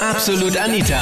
Absolut Anita.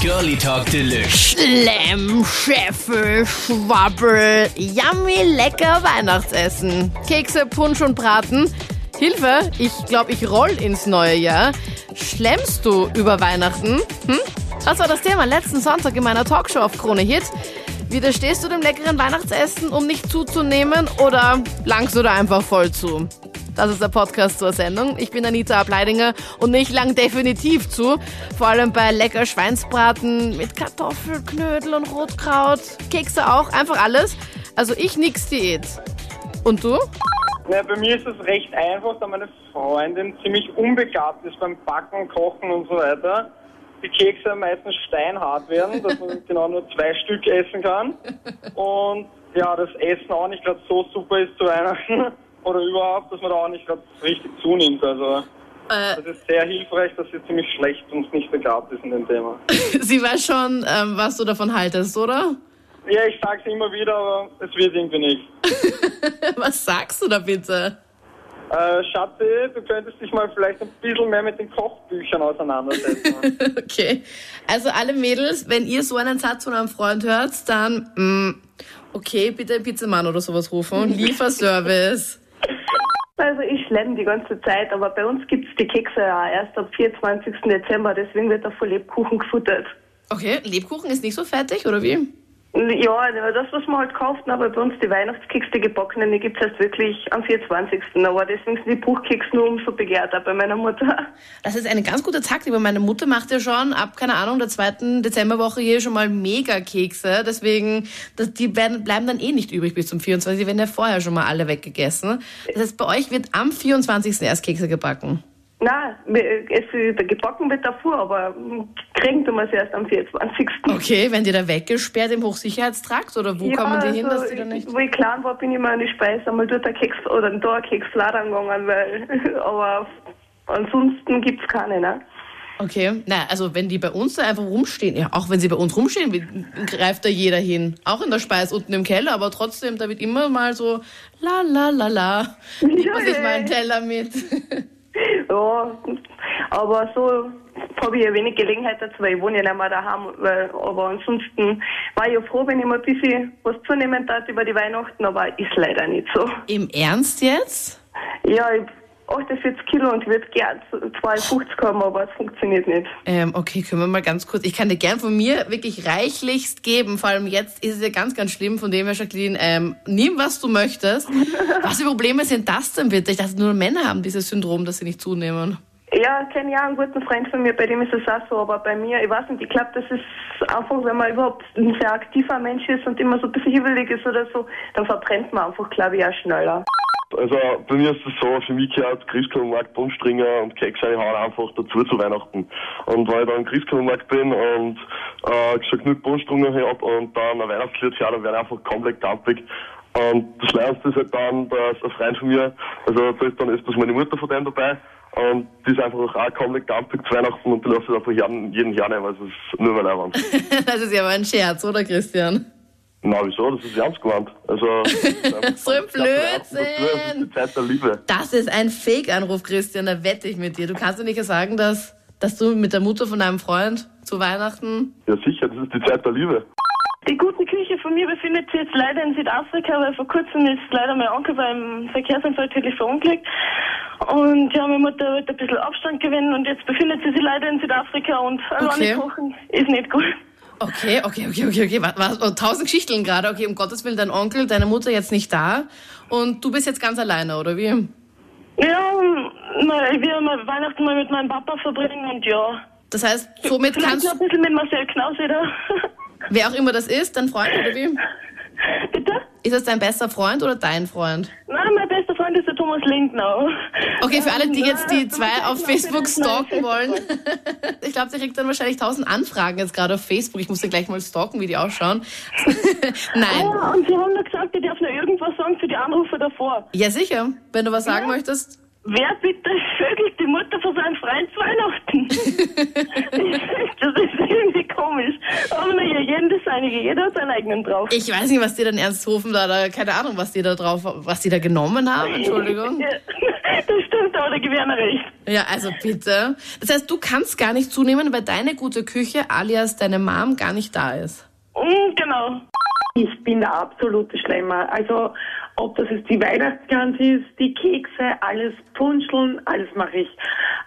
Girlie Talk Deluxe. Schlemm, Scheffel, Schwabbel, yummy, lecker Weihnachtsessen. Kekse, Punsch und Braten. Hilfe, ich glaube, ich roll ins neue Jahr. Schlemmst du über Weihnachten? Hm? Das war das Thema letzten Sonntag in meiner Talkshow auf Krone Hit. Widerstehst du dem leckeren Weihnachtsessen, um nicht zuzunehmen, oder langst du da einfach voll zu? Das ist der Podcast zur Sendung. Ich bin Anita Ableidinger und ich lang definitiv zu. Vor allem bei lecker Schweinsbraten mit Kartoffelknödel und Rotkraut. Kekse auch, einfach alles. Also ich nix Diät. Und du? Na, bei mir ist es recht einfach, da meine Freundin ziemlich unbegabt ist beim Backen, Kochen und so weiter. Die Kekse meistens steinhart werden, dass man genau nur zwei Stück essen kann. Und ja, das Essen auch nicht gerade so super ist zu Weihnachten oder überhaupt, dass man da auch nicht gerade richtig zunimmt. Also Äh, das ist sehr hilfreich, dass sie ziemlich schlecht und nicht begabt ist in dem Thema. sie weiß schon, ähm, was du davon haltest, oder? Ja, ich sag's immer wieder, aber es wird irgendwie nicht. Was sagst du da bitte? Äh, Schatzi, du könntest dich mal vielleicht ein bisschen mehr mit den Kochbüchern auseinandersetzen. Okay. Also alle Mädels, wenn ihr so einen Satz von einem Freund hört, dann, mm, okay, bitte Pizzamann oder sowas rufen. Lieferservice. Also ich schlemm die ganze Zeit, aber bei uns gibt's die Kekse ja erst ab 24. Dezember, deswegen wird da voll Lebkuchen gefuttert. Okay, Lebkuchen ist nicht so fertig, oder wie? Ja, aber das, was man halt kauft, aber bei uns die Weihnachtskekse, die gebackenen, die gibt's erst wirklich am 24. Aber deswegen sind die Buchkekse nur umso begehrter bei meiner Mutter. Das ist eine ganz gute Taktik, weil meine Mutter macht ja schon ab, keine Ahnung, der zweiten Dezemberwoche hier schon mal Mega-Kekse. Deswegen, das, die werden, bleiben dann eh nicht übrig bis zum 24. Die werden ja vorher schon mal alle weggegessen. Das heißt, bei euch wird am 24. erst Kekse gebacken. Nein, es, der gebacken wird davor, aber kriegen tun wir es erst am 24. Okay, werden die da weggesperrt im Hochsicherheitstrakt oder wo kommen die hin, dass die da nicht... Wo ich klein war, bin ich mal an die Speise einmal dort ein Keks oder da ein Keks gegangen, weil, aber ansonsten gibt's keine, ne? Okay, na, also wenn die bei uns da einfach rumstehen, ja, auch wenn sie bei uns rumstehen, greift da jeder hin. Auch in der Speis unten im Keller, aber trotzdem, da wird immer mal so la la la la. Nimmt man sich mal einen Teller mit. Ja, aber so habe ich ja wenig Gelegenheit dazu, weil ich wohne ja nicht mehr daheim. Weil, aber ansonsten war ich ja froh, wenn ich mal ein bisschen was zunehmen darf über die Weihnachten, aber ist leider nicht so. Im Ernst jetzt? Ja, ich 48 Kilo und würde gern 52 haben, aber es funktioniert nicht. Ähm, okay, können wir mal ganz kurz. Ich kann dir gern von mir wirklich reichlichst geben. Vor allem jetzt ist es ja ganz, ganz schlimm. Von dem her, Jacqueline, ähm, nimm, was du möchtest. Was für Probleme sind das denn bitte? Ich dachte, nur Männer haben dieses Syndrom, dass sie nicht zunehmen. Ja, kenne ja einen guten Freund von mir, bei dem ist es auch so, aber bei mir, ich weiß nicht, ich glaube, das ist einfach, wenn man überhaupt ein sehr aktiver Mensch ist und immer so ein bisschen hibbelig ist oder so, dann verbrennt man einfach, glaube ich, auch schneller. Also bei mir ist es so, für mich gehört Christkindlmarkt, Bundstringer und Kekse hauen einfach dazu zu Weihnachten. Und wenn ich dann Christkindlmarkt bin und äh, schon genug Bundstringer habe und dann ein Weihnachtslied höre, dann werde ich einfach komplett gampig. Und das Lernste ist halt dann, dass ein Freund von mir, also da ist dann öfters meine Mutter von dem dabei und die ist einfach auch komplett gampig zu Weihnachten und die lässt sich einfach jeden, jeden Jahr nehmen, also es ist nur mein Leibwand. Das ist ja aber ein Scherz, oder Christian? Na wieso, das ist ernst gemeint. Also, So ein Das ist Blödsinn. die Zeit der Liebe. Das ist ein Fake-Anruf, Christian, da wette ich mit dir. Du kannst doch nicht sagen, dass, dass du mit der Mutter von deinem Freund zu Weihnachten... Ja sicher, das ist die Zeit der Liebe. Die gute Küche von mir befindet sich jetzt leider in Südafrika, weil vor kurzem ist leider mein Onkel beim Verkehrsunfall tödlich verunglückt. Und ja, meine Mutter wollte ein bisschen Abstand gewinnen und jetzt befindet sie sich leider in Südafrika und alleine Okay. kochen ist nicht gut. Okay, okay, okay, okay, okay. Was, was, oh, tausend Geschichten gerade. Okay, um Gottes Willen, dein Onkel, deine Mutter jetzt nicht da. Und du bist jetzt ganz alleine, oder wie? Ja, na, ich will mal Weihnachten mal mit meinem Papa verbringen und ja. Das heißt, somit Vielleicht kannst noch ein bisschen mit Marcel Knaus wieder. wer auch immer das ist, dein Freund, oder wie? Bitte? Ist das dein bester Freund oder dein Freund? Nein, mein bester Freund ist der Thomas Lindnau. Okay, für alle, die jetzt die zwei auf Facebook stalken wollen. Ich glaube, der kriegt dann wahrscheinlich tausend Anfragen jetzt gerade auf Facebook. Ich muss dir gleich mal stalken, wie die ausschauen. Nein. Ja, und sie haben nur gesagt, ich darf nur irgendwas sagen für die Anrufe davor. Ja, sicher. Wenn du was sagen Ja. möchtest. Wer bitte vögelt die Mutter von seinem Freund Weihnachten? das ist irgendwie komisch. Aber naja, Seinige, jeder hat seinen eigenen drauf. Ich weiß nicht, was die dann Ernsthofen da, da, keine Ahnung, was die da drauf, was die da genommen haben, Entschuldigung. Das stimmt, aber da einer recht. Ja, also bitte. Das heißt, du kannst gar nicht zunehmen, weil deine gute Küche, alias deine Mom, gar nicht da ist. Mm, genau. Ich bin der absolute Schlemmer. Also, ob das jetzt die Weihnachtsgans ist, die Kekse, alles Punscheln, alles mache ich.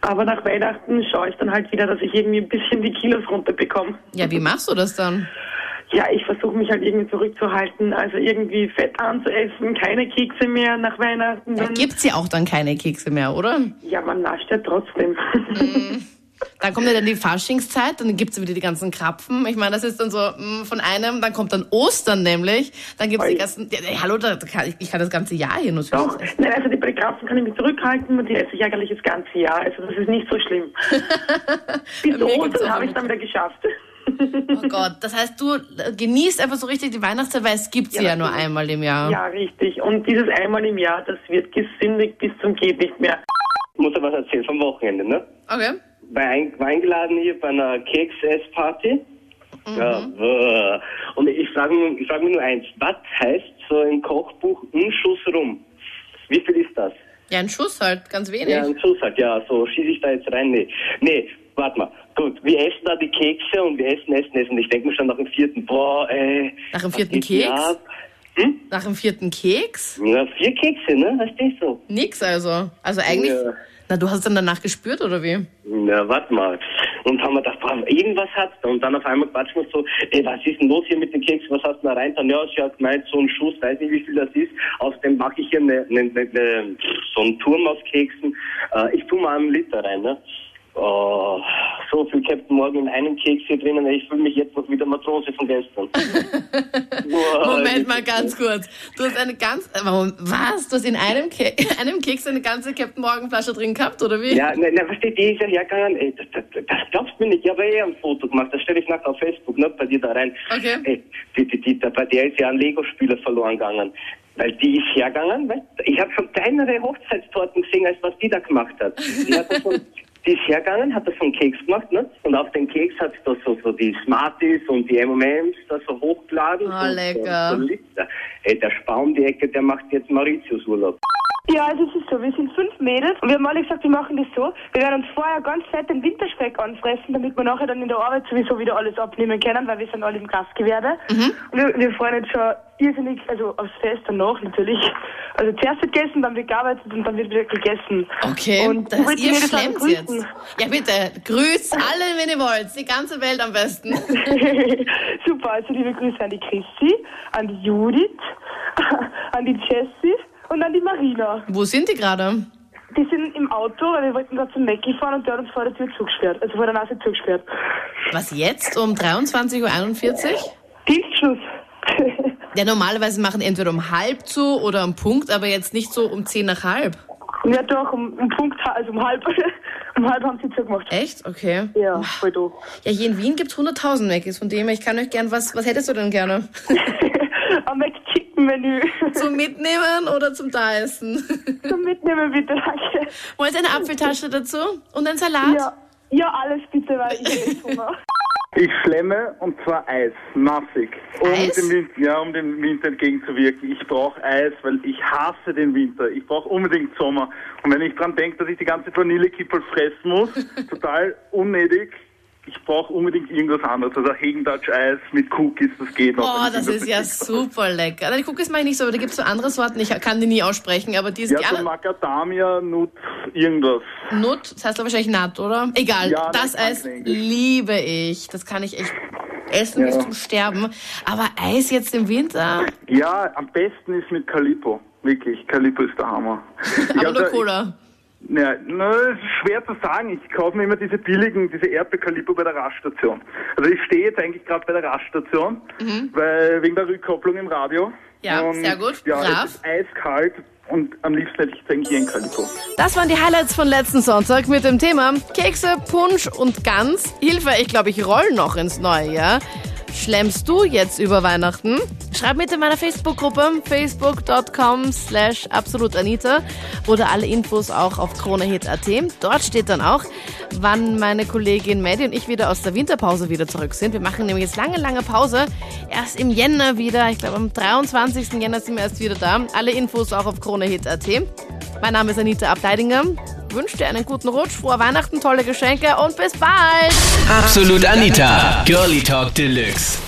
Aber nach Weihnachten schaue ich dann halt wieder, dass ich irgendwie ein bisschen die Kilos runterbekomme. Ja, wie machst du das dann? Ja, ich versuche mich halt irgendwie zurückzuhalten. Also irgendwie fett anzuessen, keine Kekse mehr nach Weihnachten. Da gibt's ja auch dann keine Kekse mehr, oder? ja, man nascht ja trotzdem. Dann kommt ja dann die Faschingszeit, dann gibt's wieder die ganzen Krapfen. Ich meine, das ist dann so mh, von einem, dann kommt dann Ostern nämlich, dann gibt's die Oi. ganzen, ja, ja, hallo, da kann ich, ich kann das ganze Jahr hier nur Doch, essen. nein, also die bei Krapfen kann ich mich zurückhalten und die esse ich eigentlich das ganze Jahr. Also das ist nicht so schlimm. Bis Ostern habe ich dann wieder geschafft. Oh Gott, das heißt, du genießt einfach so richtig die Weihnachtszeit, weil es gibt sie ja, Ja, nur einmal im Jahr. Ja, richtig. Und dieses einmal im Jahr, das wird gesündigt bis zum geht nicht mehr. Ich muss ja was erzählen vom Wochenende, ne? Okay. War, ein, war eingeladen hier bei einer Keks-Ess-Party. Ja, wuh. und ich frage ich frag mich nur eins, was heißt so im Kochbuch ein Schuss rum? Wie viel ist das? Ja, ein Schuss halt, ganz wenig. Ja, ein Schuss halt, ja, so schieße ich da jetzt rein? Nee, nee, warte mal. Gut, wir essen da die Kekse und wir essen, essen, essen. Ich denke mir schon nach dem vierten, boah, ey. Nach dem vierten Keks? Hm? Nach dem vierten Keks? Ja, vier Kekse, ne? Verstehst du? Nix also. Also eigentlich, Ja. na, du hast es dann danach gespürt, oder wie? Na, warte mal. Und haben wir gedacht, boah, irgendwas hat's da. Und dann auf einmal quatschen wir so, ey, was ist denn los hier mit den Keksen? Was hast du da rein? Dann, ja, sie hat gemeint, so ein Schuss, weiß nicht, wie viel das ist. Außerdem mache ich hier eine, eine, eine, so einen Turm aus Keksen. Äh, ich tu mal einen Liter rein, ne? Oh, so viel Captain Morgan in einem Keks hier drinnen. Ich fühle mich jetzt noch wie der Matrose von gestern. Boah, Moment mal ganz kurz. Du hast eine ganz, äh, warum, was? Du hast in einem, Ke einem Keks eine ganze Captain Morgan Flasche drin gehabt, oder wie? Ja, na, na, versteht, die ist ja hergegangen, ey, das, das, das glaubst du mir nicht, ich habe eh ein Foto gemacht, das stelle ich nachher auf Facebook, ne, bei dir da rein. Okay. Ey, die, die, die, bei der ist ja ein Lego-Spieler verloren gegangen. Weil die ist hergegangen, weißt, ich habe schon kleinere Hochzeitstorten gesehen, als was die da gemacht hat. Die, hat die ist hergegangen, hat das von Keks gemacht, ne? Und auf den Keks hat sie da so, so die Smarties und die M&M's da so hochgeladen. So, lecker. So, so. Ey, der Spaum die Ecke, der macht jetzt Mauritius-Urlaub. Ja, also es ist so, wir sind fünf Mädels und wir haben alle gesagt, wir machen das so. Wir werden uns vorher ganz fett den Winterspeck anfressen, damit wir nachher dann in der Arbeit sowieso wieder alles abnehmen können, weil wir sind alle im Gastgewerbe. Und wir, wir freuen uns schon irrsinnig, also aufs Fest danach natürlich. Also zuerst wird gegessen, dann wird gearbeitet und dann wird wieder gegessen. Okay, Und das ihr schlemmt jetzt. Ja, bitte, grüßt alle, wenn ihr wollt. Die ganze Welt am besten. Super, also liebe Grüße an die Christi, an die Judith, an die Jessie und an die Marina. Wo sind die gerade? Die sind im Auto, weil wir wollten da zum Mäcki fahren und der hat uns vor der Tür zugesperrt, also vor der Nase zugesperrt. Was jetzt? Um 23.41 Uhr? Dienstschluss. Ja, normalerweise machen entweder um halb zu oder um Punkt, aber jetzt nicht so um 10 nach halb. ja doch, um, um Punkt, also um halb, um halb haben sie zugemacht. Echt? Okay. Ja, voll doof. Ja, hier in Wien gibt's 100.000 Macis, von dem her, ich kann euch gern, was, was hättest du denn gerne? Am McChicken-Menü. Zum Mitnehmen oder zum Daessen? Zum Mitnehmen bitte, danke. Wollt ihr eine Apfeltasche dazu? Und ein Salat? Ja, ja, alles bitte, weil ich echt Hunger. Ich schlemme und zwar Eis, massig. Um Eis? dem Winter, ja, um dem Winter entgegenzuwirken. Ich brauche Eis, weil ich hasse den Winter. Ich brauche unbedingt Sommer. Und wenn ich dran denke, dass ich die ganze Vanillekippel fressen muss, total unnötig. Ich brauche unbedingt irgendwas anderes. Also Hegen-Dutch-Eis mit Cookies, das geht noch. Oh, das ist ja super lecker. Die Cookies mache ich nicht so, aber da gibt's so andere Sorten. Ich kann die nie aussprechen, aber die ist Ja, so. Macadamia, Nut, irgendwas. Nut, das heißt aber wahrscheinlich Nut, oder? Egal, Ja, das Eis liebe ich. Das kann ich echt essen bis Ja. zum Sterben. Aber Eis jetzt im Winter? Ja, am besten ist mit Calippo. Wirklich, Calippo ist der Hammer. Aber nur da- Cola. Ja, na, es ist schwer zu sagen. Ich kaufe mir immer diese billigen, diese Erdbeerkaliber bei der Raststation. Also ich stehe jetzt eigentlich gerade bei der Raststation, weil wegen der Rückkopplung im Radio. Mhm. Ja, und, sehr gut, Ja, brav. es ist eiskalt und am liebsten hätte ich jetzt eigentlich ein Kalipo. Das waren die Highlights von letzten Sonntag mit dem Thema Kekse, Punsch und Gans. Hilfe, ich glaube, ich roll noch ins neue Jahr. Schlemmst du jetzt über Weihnachten? Schreib mit in meiner Facebook-Gruppe facebook.com slash absolutanita oder alle Infos auch auf kronehit.at. Dort steht dann auch, wann meine Kollegin Maddie und ich wieder aus der Winterpause wieder zurück sind. Wir machen nämlich jetzt lange, lange Pause. Erst im Jänner wieder. Ich glaube, am 23. Jänner sind wir erst wieder da. Alle Infos auch auf kronehit.at. Mein Name ist Anita Abteidinger. Wünsche dir einen guten Rutsch, frohe Weihnachten, tolle Geschenke und bis bald. Absolut Anita, Girlie Talk Deluxe.